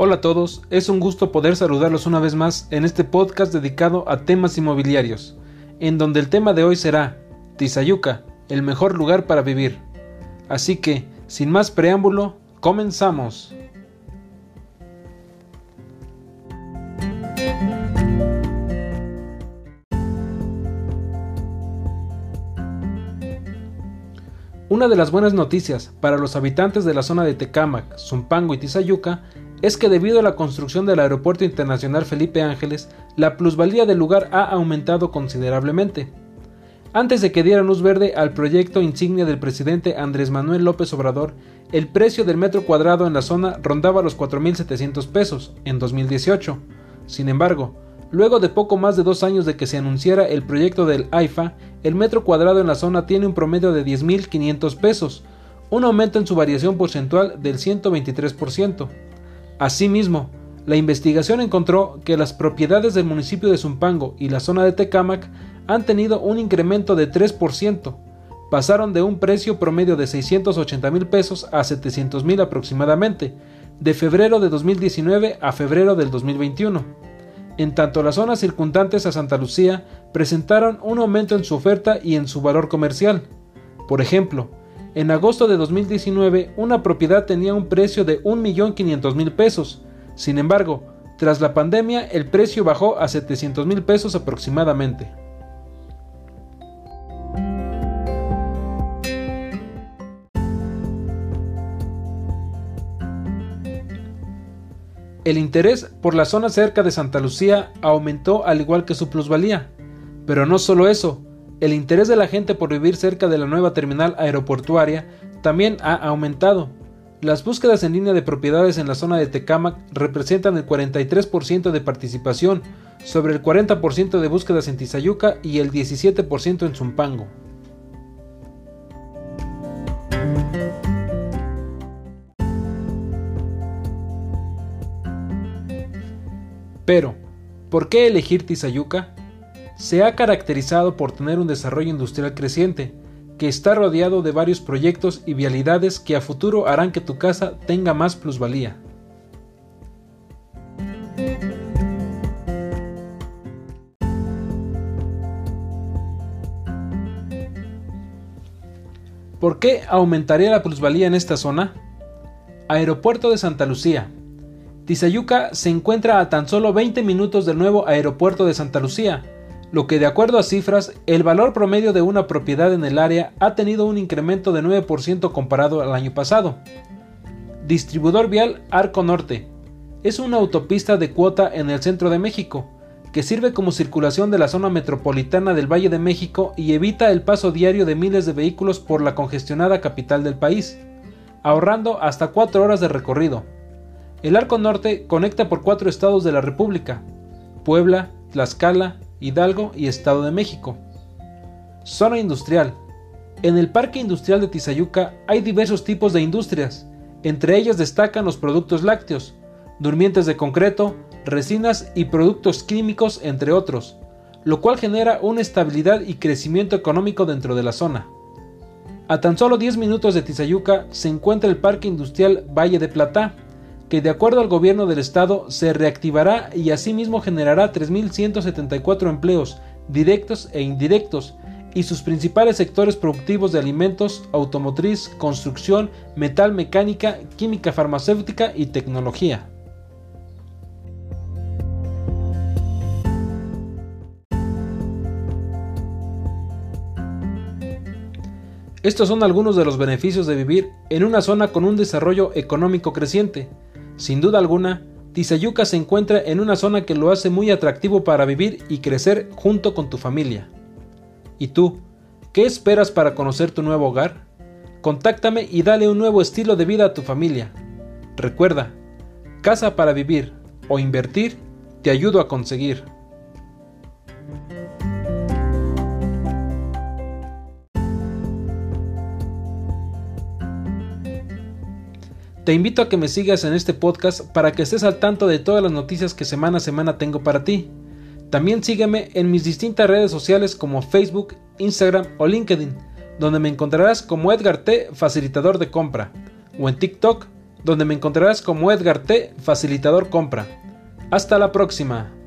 Hola a todos, es un gusto poder saludarlos una vez más en este podcast dedicado a temas inmobiliarios, en donde el tema de hoy será Tizayuca, el mejor lugar para vivir. Así que, sin más preámbulo, comenzamos. Una de las buenas noticias para los habitantes de la zona de Tecámac, Zumpango y Tizayuca es que debido a la construcción del Aeropuerto Internacional Felipe Ángeles, la plusvalía del lugar ha aumentado considerablemente. Antes de que diera luz verde al proyecto insignia del presidente Andrés Manuel López Obrador, el precio del metro cuadrado en la zona rondaba los 4.700 pesos en 2018. Sin embargo, luego de poco más de dos años de que se anunciara el proyecto del AIFA, el metro cuadrado en la zona tiene un promedio de 10.500 pesos, un aumento en su variación porcentual del 123%. Asimismo, la investigación encontró que las propiedades del municipio de Zumpango y la zona de Tecámac han tenido un incremento de 3%, pasaron de un precio promedio de 680 mil pesos a 700 mil aproximadamente, de febrero de 2019 a febrero del 2021. En tanto, las zonas circundantes a Santa Lucía presentaron un aumento en su oferta y en su valor comercial. Por ejemplo, en agosto de 2019, una propiedad tenía un precio de 1.500.000 pesos. Sin embargo, tras la pandemia, el precio bajó a 700.000 pesos aproximadamente. El interés por la zona cerca de Santa Lucía aumentó al igual que su plusvalía. Pero no solo eso, el interés de la gente por vivir cerca de la nueva terminal aeroportuaria también ha aumentado. Las búsquedas en línea de propiedades en la zona de Tecámac representan el 43% de participación, sobre el 40% de búsquedas en Tizayuca y el 17% en Zumpango. Pero, ¿por qué elegir Tizayuca? Se ha caracterizado por tener un desarrollo industrial creciente, que está rodeado de varios proyectos y vialidades que a futuro harán que tu casa tenga más plusvalía. ¿Por qué aumentaría la plusvalía en esta zona? Aeropuerto de Santa Lucía. Tizayuca se encuentra a tan solo 20 minutos del nuevo aeropuerto de Santa Lucía, lo que de acuerdo a cifras, el valor promedio de una propiedad en el área ha tenido un incremento de 9% comparado al año pasado. Distribuidor vial Arco Norte. Es una autopista de cuota en el centro de México, que sirve como circulación de la zona metropolitana del Valle de México y evita el paso diario de miles de vehículos por la congestionada capital del país, ahorrando hasta 4 horas de recorrido. El Arco Norte conecta por cuatro estados de la República, Puebla, Tlaxcala, Hidalgo y Estado de México. Zona industrial. En el Parque Industrial de Tizayuca hay diversos tipos de industrias, entre ellas destacan los productos lácteos, durmientes de concreto, resinas y productos químicos, entre otros, lo cual genera una estabilidad y crecimiento económico dentro de la zona. A tan solo 10 minutos de Tizayuca se encuentra el Parque Industrial Valle de Platá, que de acuerdo al gobierno del estado se reactivará y asimismo generará 3.174 empleos directos e indirectos y sus principales sectores productivos de alimentos, automotriz, construcción, metal mecánica, química farmacéutica y tecnología. Estos son algunos de los beneficios de vivir en una zona con un desarrollo económico creciente. Sin duda alguna, Tizayuca se encuentra en una zona que lo hace muy atractivo para vivir y crecer junto con tu familia. ¿Y tú? ¿Qué esperas para conocer tu nuevo hogar? Contáctame y dale un nuevo estilo de vida a tu familia. Recuerda, casa para vivir o invertir, te ayudo a conseguir. Te invito a que me sigas en este podcast para que estés al tanto de todas las noticias que semana a semana tengo para ti. También sígueme en mis distintas redes sociales como Facebook, Instagram o LinkedIn, donde me encontrarás como Edgar T, facilitador de compra, o en TikTok donde me encontrarás como Edgar T, facilitador compra. Hasta la próxima.